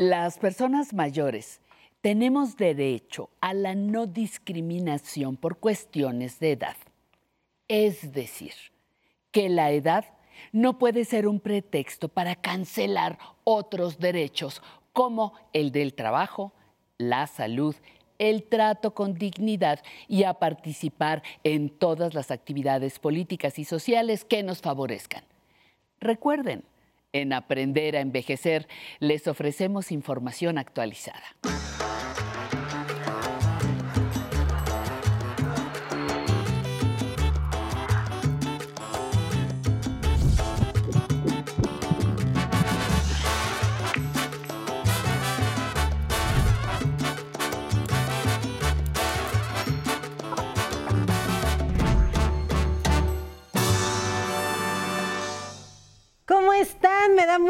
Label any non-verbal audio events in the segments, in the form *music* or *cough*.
Las personas mayores tenemos derecho a la no discriminación por cuestiones de edad. Es decir, que la edad no puede ser un pretexto para cancelar otros derechos como el del trabajo, la salud, el trato con dignidad y a participar en todas las actividades políticas y sociales que nos favorezcan. Recuerden, en Aprender a Envejecer les ofrecemos información actualizada.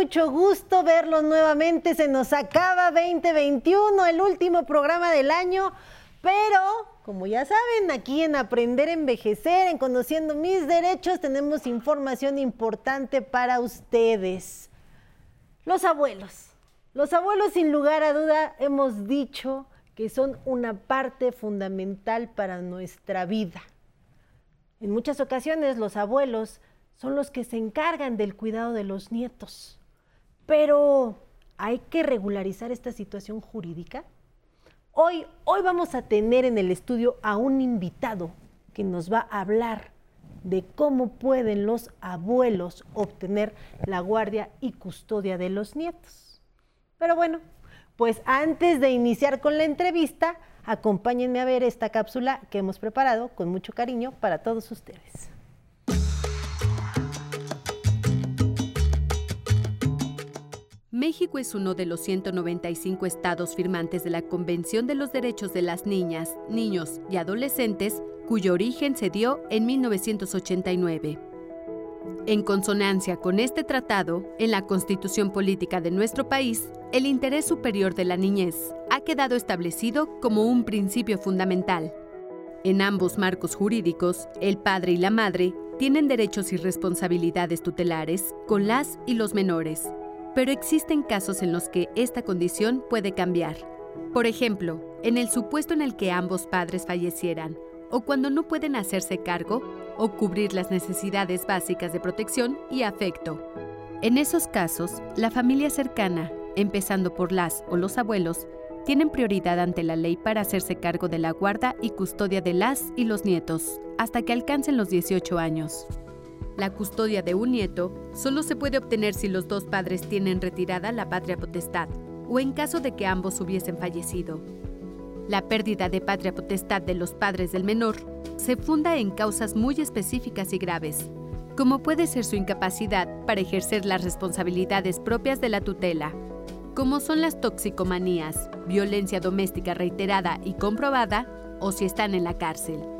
Mucho gusto verlos nuevamente. Se nos acaba 2021, el último programa del año. Pero, como ya saben, aquí en Aprender a Envejecer, en Conociendo Mis Derechos, tenemos información importante para ustedes. Los abuelos. Los abuelos, sin lugar a duda, hemos dicho que son una parte fundamental para nuestra vida. En muchas ocasiones los abuelos son los que se encargan del cuidado de los nietos. Pero hay que regularizar esta situación jurídica. Hoy, hoy vamos a tener en el estudio a un invitado que nos va a hablar de cómo pueden los abuelos obtener la guardia y custodia de los nietos. Pero bueno, pues antes de iniciar con la entrevista, acompáñenme a ver esta cápsula que hemos preparado con mucho cariño para todos ustedes. México es uno de los 195 estados firmantes de la Convención de los Derechos de las Niñas, Niños y Adolescentes, cuyo origen se dio en 1989. En consonancia con este tratado, en la constitución política de nuestro país, el interés superior de la niñez ha quedado establecido como un principio fundamental. En ambos marcos jurídicos, el padre y la madre tienen derechos y responsabilidades tutelares con las y los menores, pero existen casos en los que esta condición puede cambiar. Por ejemplo, en el supuesto en el que ambos padres fallecieran, o cuando no pueden hacerse cargo o cubrir las necesidades básicas de protección y afecto. En esos casos, la familia cercana, empezando por las o los abuelos, tienen prioridad ante la ley para hacerse cargo de la guarda y custodia de las y los nietos, hasta que alcancen los 18 años. La custodia de un nieto solo se puede obtener si los dos padres tienen retirada la patria potestad o en caso de que ambos hubiesen fallecido. La pérdida de patria potestad de los padres del menor se funda en causas muy específicas y graves, como puede ser su incapacidad para ejercer las responsabilidades propias de la tutela, como son las toxicomanías, violencia doméstica reiterada y comprobada, o si están en la cárcel.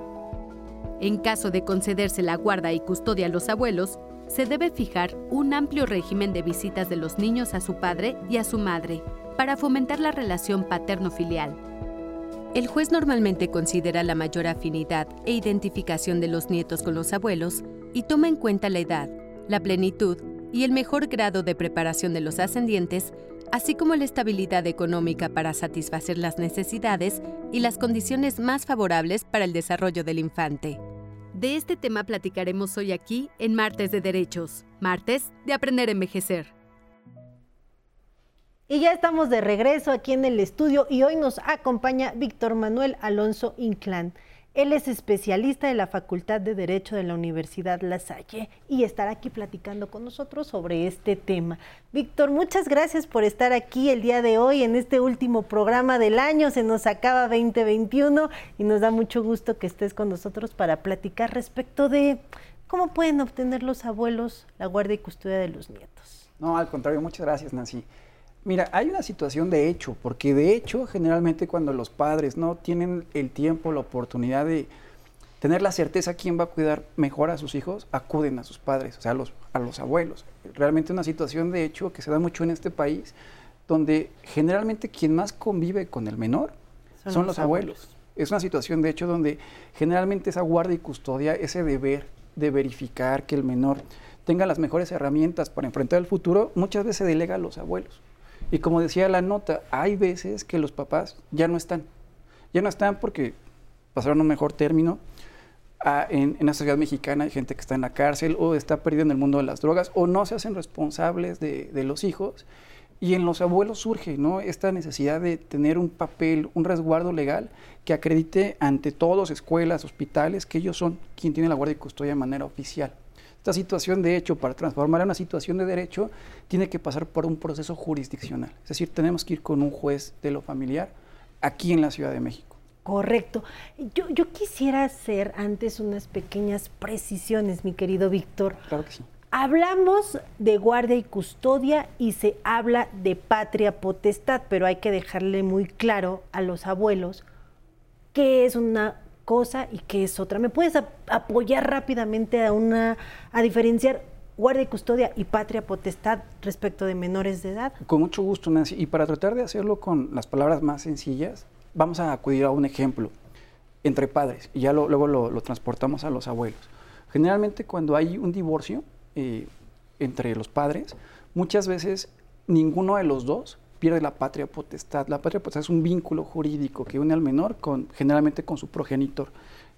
En caso de concederse la guarda y custodia a los abuelos, se debe fijar un amplio régimen de visitas de los niños a su padre y a su madre, para fomentar la relación paterno-filial. El juez normalmente considera la mayor afinidad e identificación de los nietos con los abuelos y toma en cuenta la edad, la plenitud y el mejor grado de preparación de los ascendientes, así como la estabilidad económica para satisfacer las necesidades y las condiciones más favorables para el desarrollo del infante. De este tema platicaremos hoy aquí en Martes de Derechos, martes de Aprender a Envejecer. Y ya estamos de regreso aquí en el estudio y hoy nos acompaña Víctor Manuel Alonso Inclán. Él es especialista de la Facultad de Derecho de la Universidad La Salle y estará aquí platicando con nosotros sobre este tema. Víctor, muchas gracias por estar aquí el día de hoy en este último programa del año. Se nos acaba 2021 y nos da mucho gusto que estés con nosotros para platicar respecto de cómo pueden obtener los abuelos la guardia y custodia de los nietos. No, al contrario, muchas gracias, Nancy. Mira, hay una situación de hecho, porque de hecho generalmente cuando los padres no tienen el tiempo, la oportunidad de tener la certeza quién va a cuidar mejor a sus hijos, acuden a sus padres, o sea, a los, a los abuelos. Realmente una situación de hecho que se da mucho en este país, donde generalmente quien más convive con el menor son, los, abuelos. Es una situación de hecho donde generalmente esa guardia y custodia, ese deber de verificar que el menor tenga las mejores herramientas para enfrentar el futuro, muchas veces se delega a los abuelos. Y como decía la nota, hay veces que los papás ya no están. Ya no están porque pasaron un mejor término. En, en, la sociedad mexicana hay gente que está en la cárcel o está perdida en el mundo de las drogas o no se hacen responsables de, de los hijos. Y en los abuelos surge ¿no? esta necesidad de tener un papel, un resguardo legal que acredite ante todos, escuelas, hospitales, que ellos son quien tiene la guardia y custodia de manera oficial. Esta situación de hecho, para transformar en una situación de derecho, tiene que pasar por un proceso jurisdiccional. Es decir, tenemos que ir con un juez de lo familiar aquí en la Ciudad de México. Correcto. Yo, yo quisiera hacer antes unas pequeñas precisiones, mi querido Víctor. Claro que sí. Hablamos de guardia y custodia y se habla de patria potestad, pero hay que dejarle muy claro a los abuelos qué es una cosa y qué es otra. ¿Me puedes apoyar rápidamente a una a diferenciar guardia y custodia y patria potestad respecto de menores de edad? Con mucho gusto, Nancy. Y para tratar de hacerlo con las palabras más sencillas, vamos a acudir a un ejemplo entre padres y ya lo, luego lo, transportamos a los abuelos. Generalmente cuando hay un divorcio, eh, entre los padres, muchas veces ninguno de los dos pierde la patria potestad. La patria potestad es un vínculo jurídico que une al menor con, generalmente con su progenitor.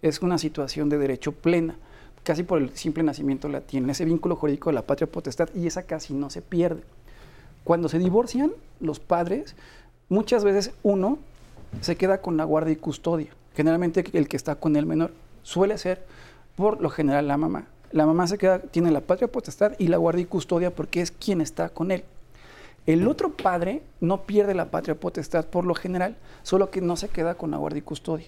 Es una situación de derecho plena, casi por el simple nacimiento la tiene, ese vínculo jurídico de la patria potestad y esa casi no se pierde. Cuando se divorcian los padres, muchas veces uno se queda con la guardia y custodia. Generalmente el que está con el menor suele ser por lo general la mamá la mamá se queda, tiene la patria potestad y la guardia y custodia porque es quien está con él. El otro padre no pierde la patria potestad por lo general, solo que no se queda con la guardia y custodia.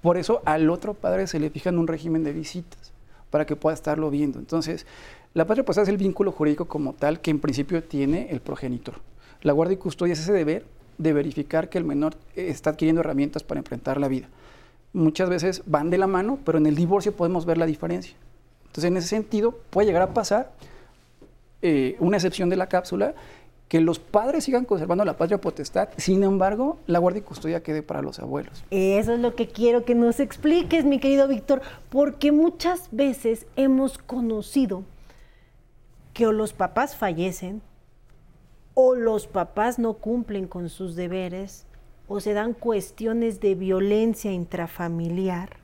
Por eso al otro padre se le fija en un régimen de visitas para que pueda estarlo viendo. Entonces, la patria potestad es el vínculo jurídico como tal que en principio tiene el progenitor. La guardia y custodia es ese deber de verificar que el menor está adquiriendo herramientas para enfrentar la vida. Muchas veces van de la mano, pero en el divorcio podemos ver la diferencia. Entonces, en ese sentido, puede llegar a pasar eh, una excepción de la cápsula, que los padres sigan conservando la patria potestad, sin embargo, la guardia y custodia quede para los abuelos. Eso es lo que quiero que nos expliques, mi querido Víctor, porque muchas veces hemos conocido que o los papás fallecen, o los papás no cumplen con sus deberes, o se dan cuestiones de violencia intrafamiliar,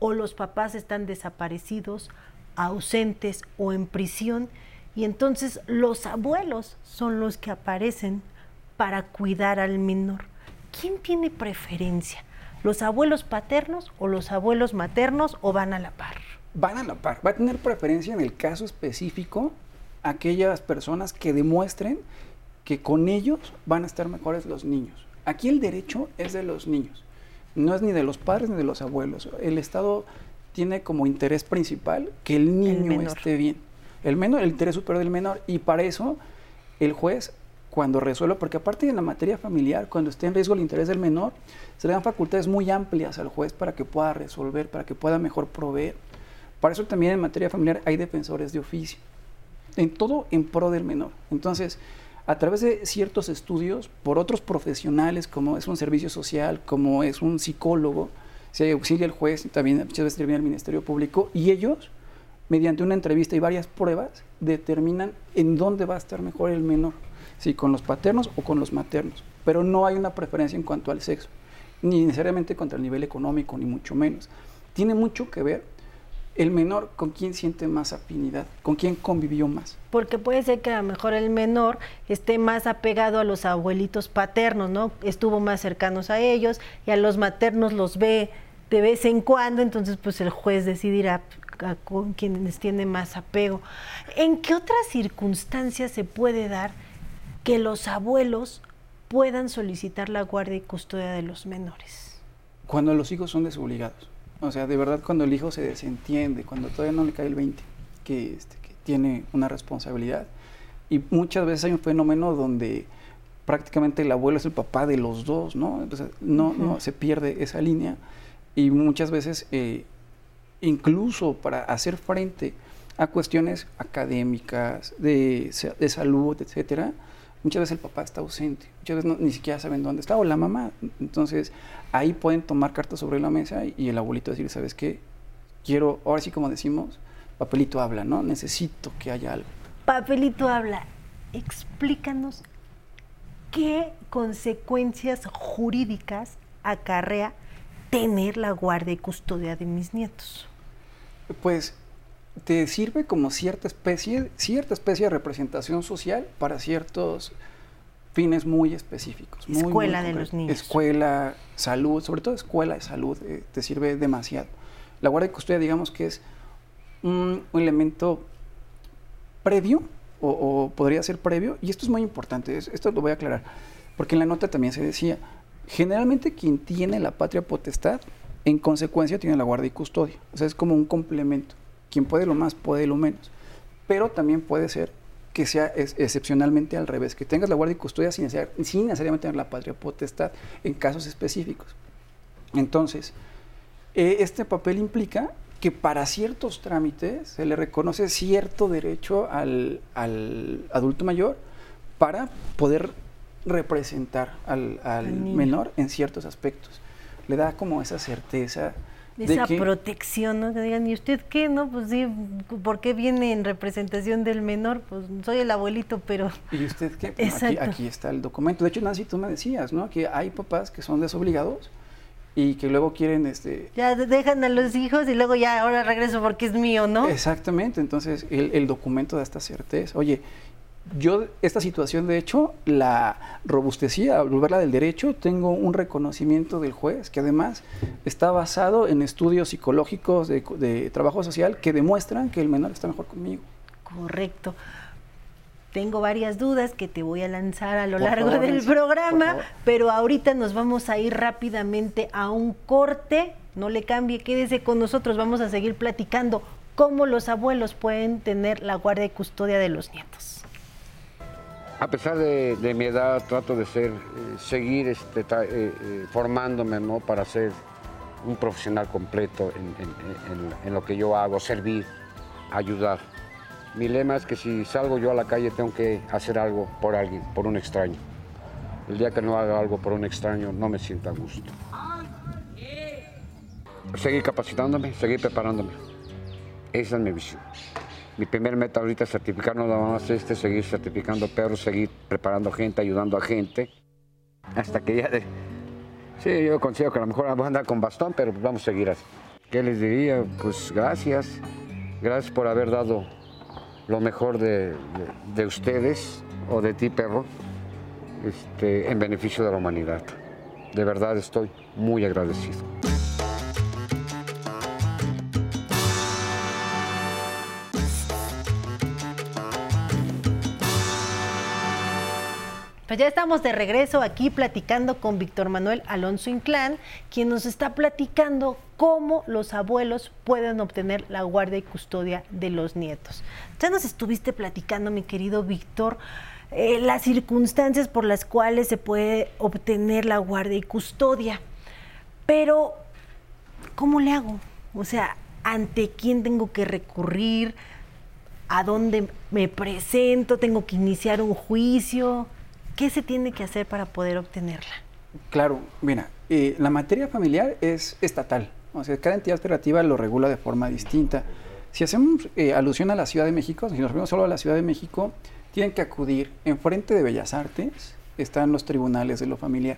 o los papás están desaparecidos, ausentes o en prisión, y entonces los abuelos son los que aparecen para cuidar al menor. ¿Quién tiene preferencia? ¿Los abuelos paternos o los abuelos maternos o van a la par? Van a la par. Va a tener preferencia en el caso específico aquellas personas que demuestren que con ellos van a estar mejores los niños. Aquí el derecho es de los niños no es ni de los padres ni de los abuelos. El Estado tiene como interés principal que el niño esté bien. El menor, el interés superior del menor. Y para eso el juez, cuando resuelve, porque aparte de la materia familiar, cuando esté en riesgo el interés del menor, se le dan facultades muy amplias al juez para que pueda resolver, para que pueda mejor proveer. Para eso también en materia familiar hay defensores de oficio. En todo en pro del menor. Entonces, a través de ciertos estudios por otros profesionales, como es un servicio social, como es un psicólogo, se auxilia el juez, también muchas veces termina el Ministerio Público, y ellos, mediante una entrevista y varias pruebas, determinan en dónde va a estar mejor el menor, si con los paternos o con los maternos. Pero no hay una preferencia en cuanto al sexo, ni necesariamente contra el nivel económico, ni mucho menos. Tiene mucho que ver el menor con quién siente más afinidad, con quién convivió más. Porque puede ser que a lo mejor el menor esté más apegado a los abuelitos paternos, ¿no? Estuvo más cercanos a ellos y a los maternos los ve de vez en cuando, entonces pues el juez decidirá con quienes tiene más apego. ¿En qué otras circunstancias se puede dar que los abuelos puedan solicitar la guardia y custodia de los menores? Cuando los hijos son desobligados o sea, de verdad cuando el hijo se desentiende, cuando todavía no le cae el 20, que, este, que tiene una responsabilidad. Y muchas veces hay un fenómeno donde prácticamente el abuelo es el papá de los dos, ¿no? Entonces no, no se pierde esa línea y muchas veces eh, incluso para hacer frente a cuestiones académicas, de, de salud, etcétera, muchas veces el papá está ausente, muchas veces ni siquiera saben dónde está, o la mamá. Entonces, ahí pueden tomar cartas sobre la mesa y, el abuelito decir, ¿sabes qué? Quiero, ahora sí como decimos, papelito habla, ¿no? Necesito que haya algo. Papelito habla. Explícanos ¿qué consecuencias jurídicas acarrea tener la guardia y custodia de mis nietos? Pues te sirve como cierta especie, cierta especie de representación social para ciertos fines muy específicos. escuela de los niños. Escuela, salud, sobre todo escuela de salud, eh, te sirve demasiado. La guardia y custodia, digamos que es un, elemento previo, o, podría ser previo, y esto es muy importante, esto lo voy a aclarar, porque en la nota también se decía, generalmente quien tiene la patria potestad, en consecuencia tiene la guardia y custodia, o sea, es como un complemento, quien puede lo más, puede lo menos, pero también puede ser que sea excepcionalmente al revés, que tengas la guardia y custodia sin, necesariamente tener la patria potestad en casos específicos. Entonces, eh, este papel implica que para ciertos trámites se le reconoce cierto derecho al, adulto mayor para poder representar al, menor en ciertos aspectos. Le da como esa certeza. De esa protección, ¿no? Que digan, ¿y usted qué? No, pues sí, ¿por qué viene en representación del menor? Pues soy el abuelito, pero... ¿Y usted qué? *laughs* aquí, aquí, está el documento. De hecho, Nancy, tú me decías, ¿no? Que hay papás que son desobligados y que luego quieren este ya dejan a los hijos y luego ya ahora regreso porque es mío no exactamente entonces el, documento da esta certeza oye yo esta situación de hecho la robustecía al volverla del derecho. Tengo un reconocimiento del juez que además está basado en estudios psicológicos de, de trabajo social que demuestran que el menor está mejor conmigo. Correcto. Tengo varias dudas que te voy a lanzar a lo largo del programa, pero ahorita nos vamos a ir rápidamente a un corte. No le cambie, quédese con nosotros, vamos a seguir platicando cómo los abuelos pueden tener la guardia y custodia de los nietos. A pesar de, mi edad, trato de ser, eh, seguir este, eh, eh, formándome ¿no? para ser un profesional completo en lo que yo hago, servir, ayudar. Mi lema es que si salgo yo a la calle tengo que hacer algo por alguien, por un extraño. El día que no haga algo por un extraño no me siento a gusto. Seguir capacitándome, seguir preparándome. Esa es mi visión. Mi primer meta ahorita es certificar nada más este, seguir certificando perros, seguir preparando gente, ayudando a gente. Hasta que ya de... Sí, yo considero que a lo mejor voy a andar con bastón, pero vamos a seguir así. ¿Qué les diría? Pues gracias. Gracias por haber dado lo mejor de, ustedes o de ti, perro, este, en beneficio de la humanidad. De verdad estoy muy agradecido. Pues ya estamos de regreso aquí platicando con Víctor Manuel Alonso Inclán, quien nos está platicando cómo los abuelos pueden obtener la guardia y custodia de los nietos. Ya nos estuviste platicando, mi querido Víctor, eh, las circunstancias por las cuales se puede obtener la guardia y custodia. Pero, ¿cómo le hago? O sea, ¿ante quién tengo que recurrir? ¿A dónde me presento? ¿Tengo que iniciar un juicio? ¿Qué se tiene que hacer para poder obtenerla? Claro, mira, eh, la materia familiar es estatal, o sea, cada entidad federativa lo regula de forma distinta. Si hacemos eh, alusión a la Ciudad de México, si nos referimos solo a la Ciudad de México, tienen que acudir en frente de Bellas Artes, están los tribunales de lo familiar.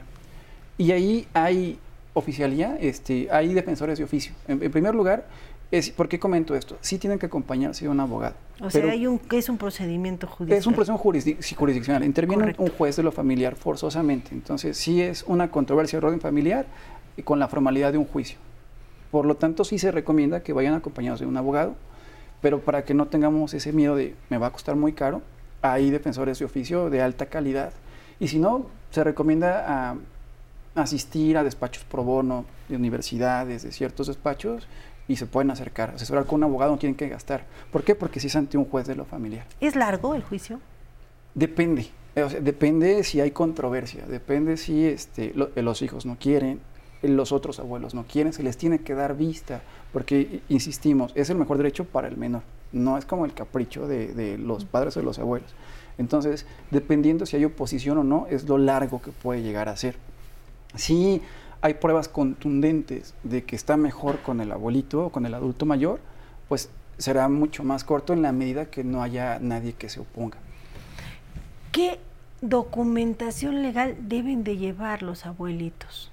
Y ahí hay oficialía, este, hay defensores de oficio. en primer lugar, ¿Por qué comento esto? Sí tienen que acompañarse de un abogado. O sea, hay un, es un procedimiento judicial. Es un proceso jurisdiccional. Interviene un juez de lo familiar forzosamente. Entonces, sí es una controversia de orden familiar y con la formalidad de un juicio. Por lo tanto, sí se recomienda que vayan acompañados de un abogado, pero para que no tengamos ese miedo de me va a costar muy caro, hay defensores de oficio de alta calidad. Y si no, se recomienda a asistir a despachos pro bono de universidades, de ciertos despachos, y se pueden acercar. Asesorar con un abogado no tienen que gastar. ¿Por qué? Porque si es ante un juez de lo familiar. ¿Es largo el juicio? Depende. depende si hay controversia, depende si este, los hijos no quieren, los otros abuelos no quieren, se les tiene que dar vista, porque, insistimos, es el mejor derecho para el menor, no es como el capricho de, de los padres o de los abuelos. Entonces, dependiendo si hay oposición o no, es lo largo que puede llegar a ser. Si hay pruebas contundentes de que está mejor con el abuelito o con el adulto mayor, pues será mucho más corto en la medida que no haya nadie que se oponga. ¿Qué documentación legal deben de llevar los abuelitos?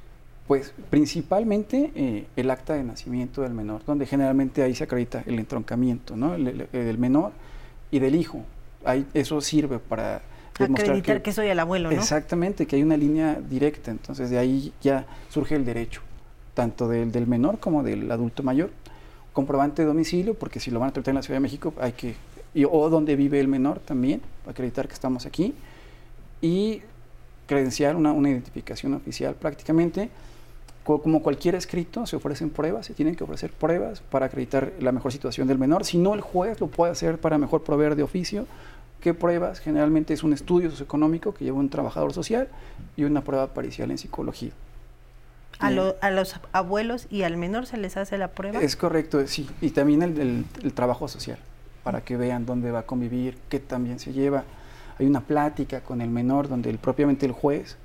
Pues principalmente eh, el acta de nacimiento del menor, donde generalmente ahí se acredita el entroncamiento ¿no? el, menor y del hijo. Ahí, eso sirve para acreditar que, soy el abuelo, ¿no? Exactamente, que hay una línea directa, entonces de ahí ya surge el derecho, tanto del, del menor como del adulto mayor. Comprobante de domicilio, porque si lo van a tratar en la Ciudad de México hay que, o donde vive el menor también, acreditar que estamos aquí, y credenciar una, una identificación oficial prácticamente como cualquier escrito, se ofrecen pruebas, se tienen que ofrecer pruebas para acreditar la mejor situación del menor. Si no, el juez lo puede hacer para mejor proveer de oficio. ¿Qué pruebas? Generalmente es un estudio socioeconómico que lleva un trabajador social y una prueba paricial en psicología. A, los abuelos y al menor se les hace la prueba. Es correcto, sí. Y también el, trabajo social, para que vean dónde va a convivir, qué también se lleva. Hay una plática con el menor donde el, propiamente el juez,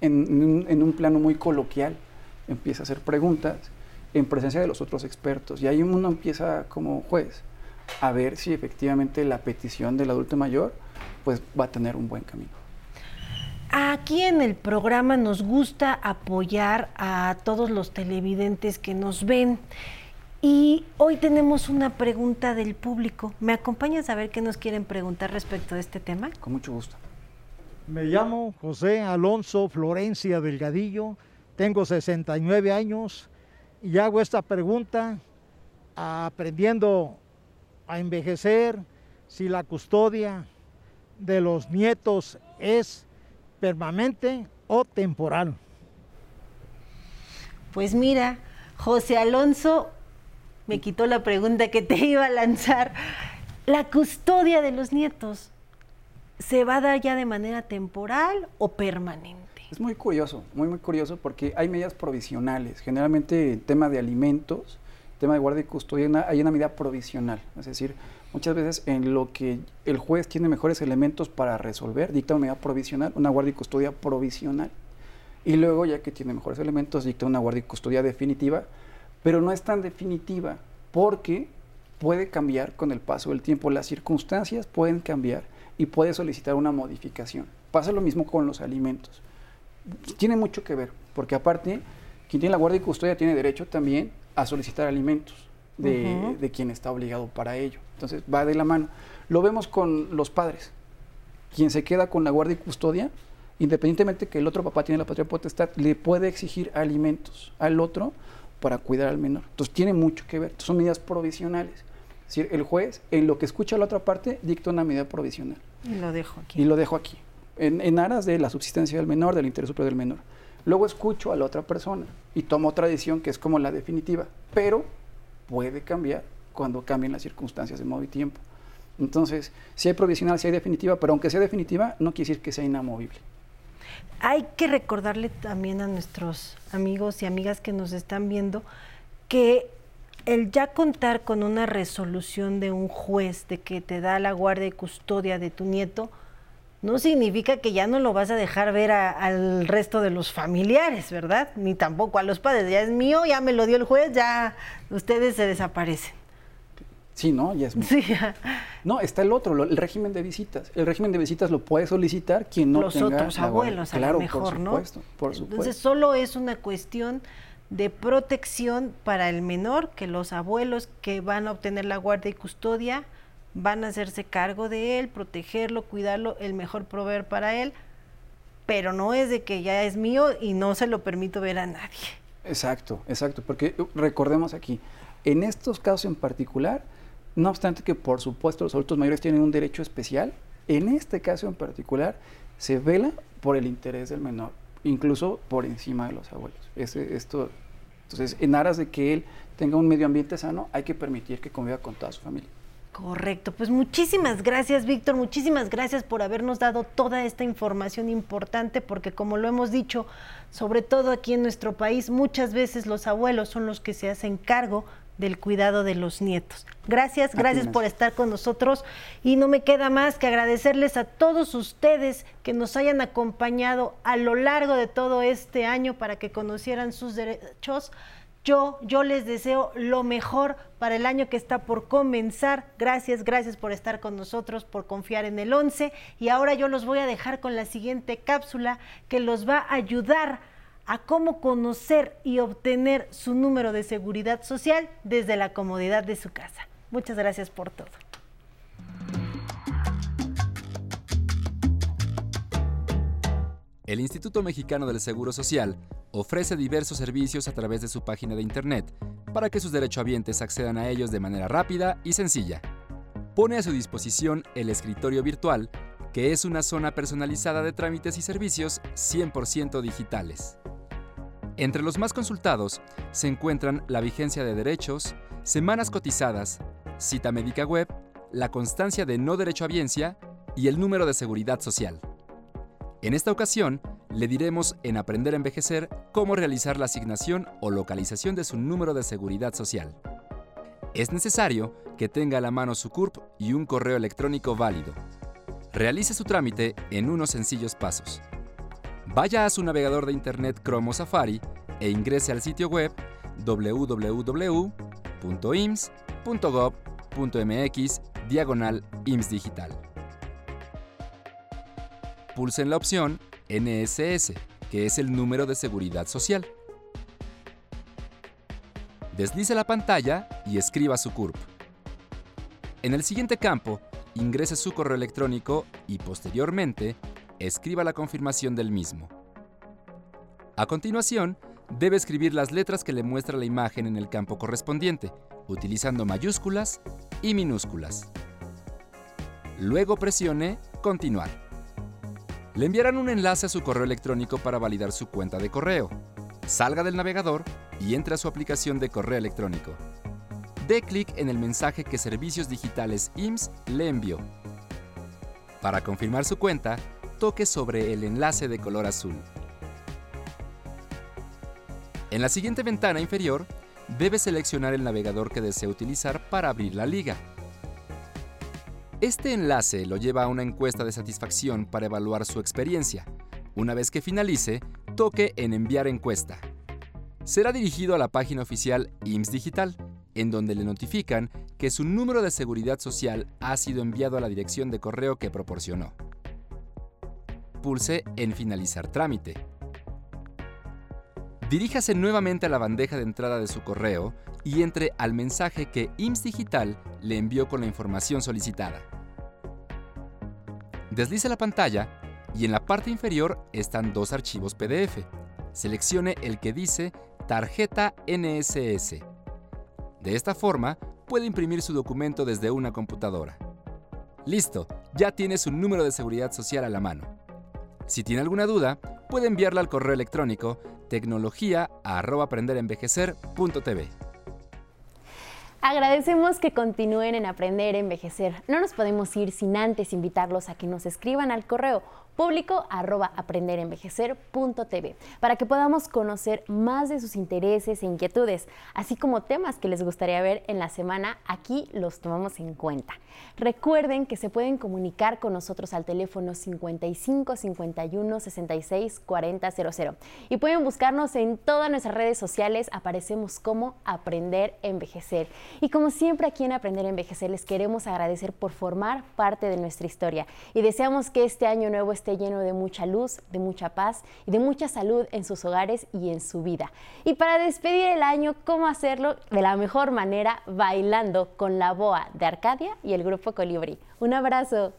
en, en un plano muy coloquial, empieza a hacer preguntas en presencia de los otros expertos. Y ahí uno empieza como juez a ver si efectivamente la petición del adulto mayor pues va a tener un buen camino. Aquí en el programa nos gusta apoyar a todos los televidentes que nos ven. Y hoy tenemos una pregunta del público. ¿Me acompañas a ver qué nos quieren preguntar respecto de este tema? Con mucho gusto. Me llamo José Alonso Florencia Delgadillo tengo 69 años y hago esta pregunta aprendiendo a envejecer si la custodia de los nietos es permanente o temporal. Pues mira, José Alonso me quitó la pregunta que te iba a lanzar. ¿La custodia de los nietos se va a dar ya de manera temporal o permanente? Es muy curioso, muy, muy curioso porque hay medidas provisionales. Generalmente en tema de alimentos, tema de guardia y custodia, hay una medida provisional. Es decir, muchas veces en lo que el juez tiene mejores elementos para resolver, dicta una medida provisional, una guardia y custodia provisional. Y luego, ya que tiene mejores elementos, dicta una guardia y custodia definitiva, pero no es tan definitiva porque puede cambiar con el paso del tiempo. Las circunstancias pueden cambiar y puede solicitar una modificación. Pasa lo mismo con los alimentos tiene mucho que ver, porque aparte, quien tiene la guardia y custodia tiene derecho también a solicitar alimentos de, quien está obligado para ello. Entonces va de la mano. Lo vemos con los padres. Quien se queda con la guardia y custodia, independientemente que el otro papá tiene la patria potestad, le puede exigir alimentos al otro para cuidar al menor. Entonces tiene mucho que ver. son medidas provisionales. Es decir, el juez, en lo que escucha a la otra parte, dicta una medida provisional. Y lo dejo aquí. Y lo dejo aquí en, aras de la subsistencia del menor, del interés superior del menor. Luego escucho a la otra persona y tomo otra decisión que es como la definitiva, pero puede cambiar cuando cambien las circunstancias de modo y tiempo. Entonces, si hay provisional, si hay definitiva, pero aunque sea definitiva, no quiere decir que sea inamovible. Hay que recordarle también a nuestros amigos y amigas que nos están viendo que el ya contar con una resolución de un juez de que te da la guardia y custodia de tu nieto, no significa que ya no lo vas a dejar ver al resto de los familiares, ¿verdad? Ni tampoco a los padres. Ya es mío, ya me lo dio el juez, ya ustedes se desaparecen. Sí, ¿no? Ya es mío. Sí. No, está el otro, el régimen de visitas. El régimen de visitas lo puede solicitar quien no los tenga... Los otros abuelos, a lo mejor, por supuesto, Por supuesto. Entonces, solo es una cuestión de protección para el menor, que los abuelos que van a obtener la guardia y custodia van a hacerse cargo de él, protegerlo, cuidarlo, el mejor proveer para él, pero no es de que ya es mío y no se lo permito ver a nadie. Exacto, exacto, porque uh, recordemos aquí, en estos casos en particular, no obstante que por supuesto los adultos mayores tienen un derecho especial, en este caso en particular se vela por el interés del menor, incluso por encima de los abuelos. esto, entonces, en aras de que él tenga un medio ambiente sano, hay que permitir que conviva con toda su familia. Correcto, pues muchísimas gracias Víctor, muchísimas gracias por habernos dado toda esta información importante porque como lo hemos dicho, sobre todo aquí en nuestro país, muchas veces los abuelos son los que se hacen cargo del cuidado de los nietos. Gracias, gracias por estar con nosotros. Y no me queda más que agradecerles a todos ustedes que nos hayan acompañado a lo largo de todo este año para que conocieran sus derechos yo, yo les deseo lo mejor para el año que está por comenzar. Gracias, gracias por estar con nosotros, por confiar en el 11. Y ahora yo los voy a dejar con la siguiente cápsula que los va a ayudar a cómo conocer y obtener su número de seguridad social desde la comodidad de su casa. Muchas gracias por todo. El Instituto Mexicano del Seguro Social ofrece diversos servicios a través de su página de Internet para que sus derechohabientes accedan a ellos de manera rápida y sencilla. Pone a su disposición el escritorio virtual, que es una zona personalizada de trámites y servicios 100% digitales. Entre los más consultados se encuentran la vigencia de derechos, semanas cotizadas, cita médica web, la constancia de no derechohabiencia y el número de seguridad social. En esta ocasión, le diremos en Aprender a Envejecer cómo realizar la asignación o localización de su número de seguridad social. Es necesario que tenga a la mano su CURP y un correo electrónico válido. Realice su trámite en unos sencillos pasos. Vaya a su navegador de Internet Chrome o Safari e ingrese al sitio web www.ims.gov.mx diagonal IMSS Digital pulsen la opción NSS, que es el número de seguridad social. Deslice la pantalla y escriba su CURP. En el siguiente campo, ingrese su correo electrónico y posteriormente escriba la confirmación del mismo. A continuación, debe escribir las letras que le muestra la imagen en el campo correspondiente, utilizando mayúsculas y minúsculas. Luego presione Continuar. Le enviarán un enlace a su correo electrónico para validar su cuenta de correo. Salga del navegador y entre a su aplicación de correo electrónico. Dé clic en el mensaje que Servicios Digitales IMSS le envió. Para confirmar su cuenta, toque sobre el enlace de color azul. En la siguiente ventana inferior, debe seleccionar el navegador que desea utilizar para abrir la liga. Este enlace lo lleva a una encuesta de satisfacción para evaluar su experiencia. Una vez que finalice, toque en Enviar encuesta. Será dirigido a la página oficial IMSS Digital, en donde le notifican que su número de seguridad social ha sido enviado a la dirección de correo que proporcionó. Pulse en Finalizar trámite. Diríjase nuevamente a la bandeja de entrada de su correo y entre al mensaje que IMSS Digital le envió con la información solicitada. Deslice la pantalla y en la parte inferior están dos archivos PDF. Seleccione el que dice Tarjeta NSS. De esta forma, puede imprimir su documento desde una computadora. Listo, ya tiene su número de seguridad social a la mano. Si tiene alguna duda, puede enviarla al correo electrónico tecnología@aprenderenvejecer.tv. Agradecemos que continúen en Aprender a Envejecer. No nos podemos ir sin antes invitarlos a que nos escriban al correo público arroba aprenderenvejecer.tv para que podamos conocer más de sus intereses e inquietudes, así como temas que les gustaría ver en la semana, aquí los tomamos en cuenta. Recuerden que se pueden comunicar con nosotros al teléfono 55 51 66 40 00 y pueden buscarnos en todas nuestras redes sociales, aparecemos como Aprender Envejecer. Y como siempre aquí en Aprender Envejecer les queremos agradecer por formar parte de nuestra historia y deseamos que este año nuevo lleno de mucha luz, de mucha paz y de mucha salud en sus hogares y en su vida. Y para despedir el año, ¿cómo hacerlo de la mejor manera? Bailando con la boa de Arcadia y el grupo Colibrí. Un abrazo.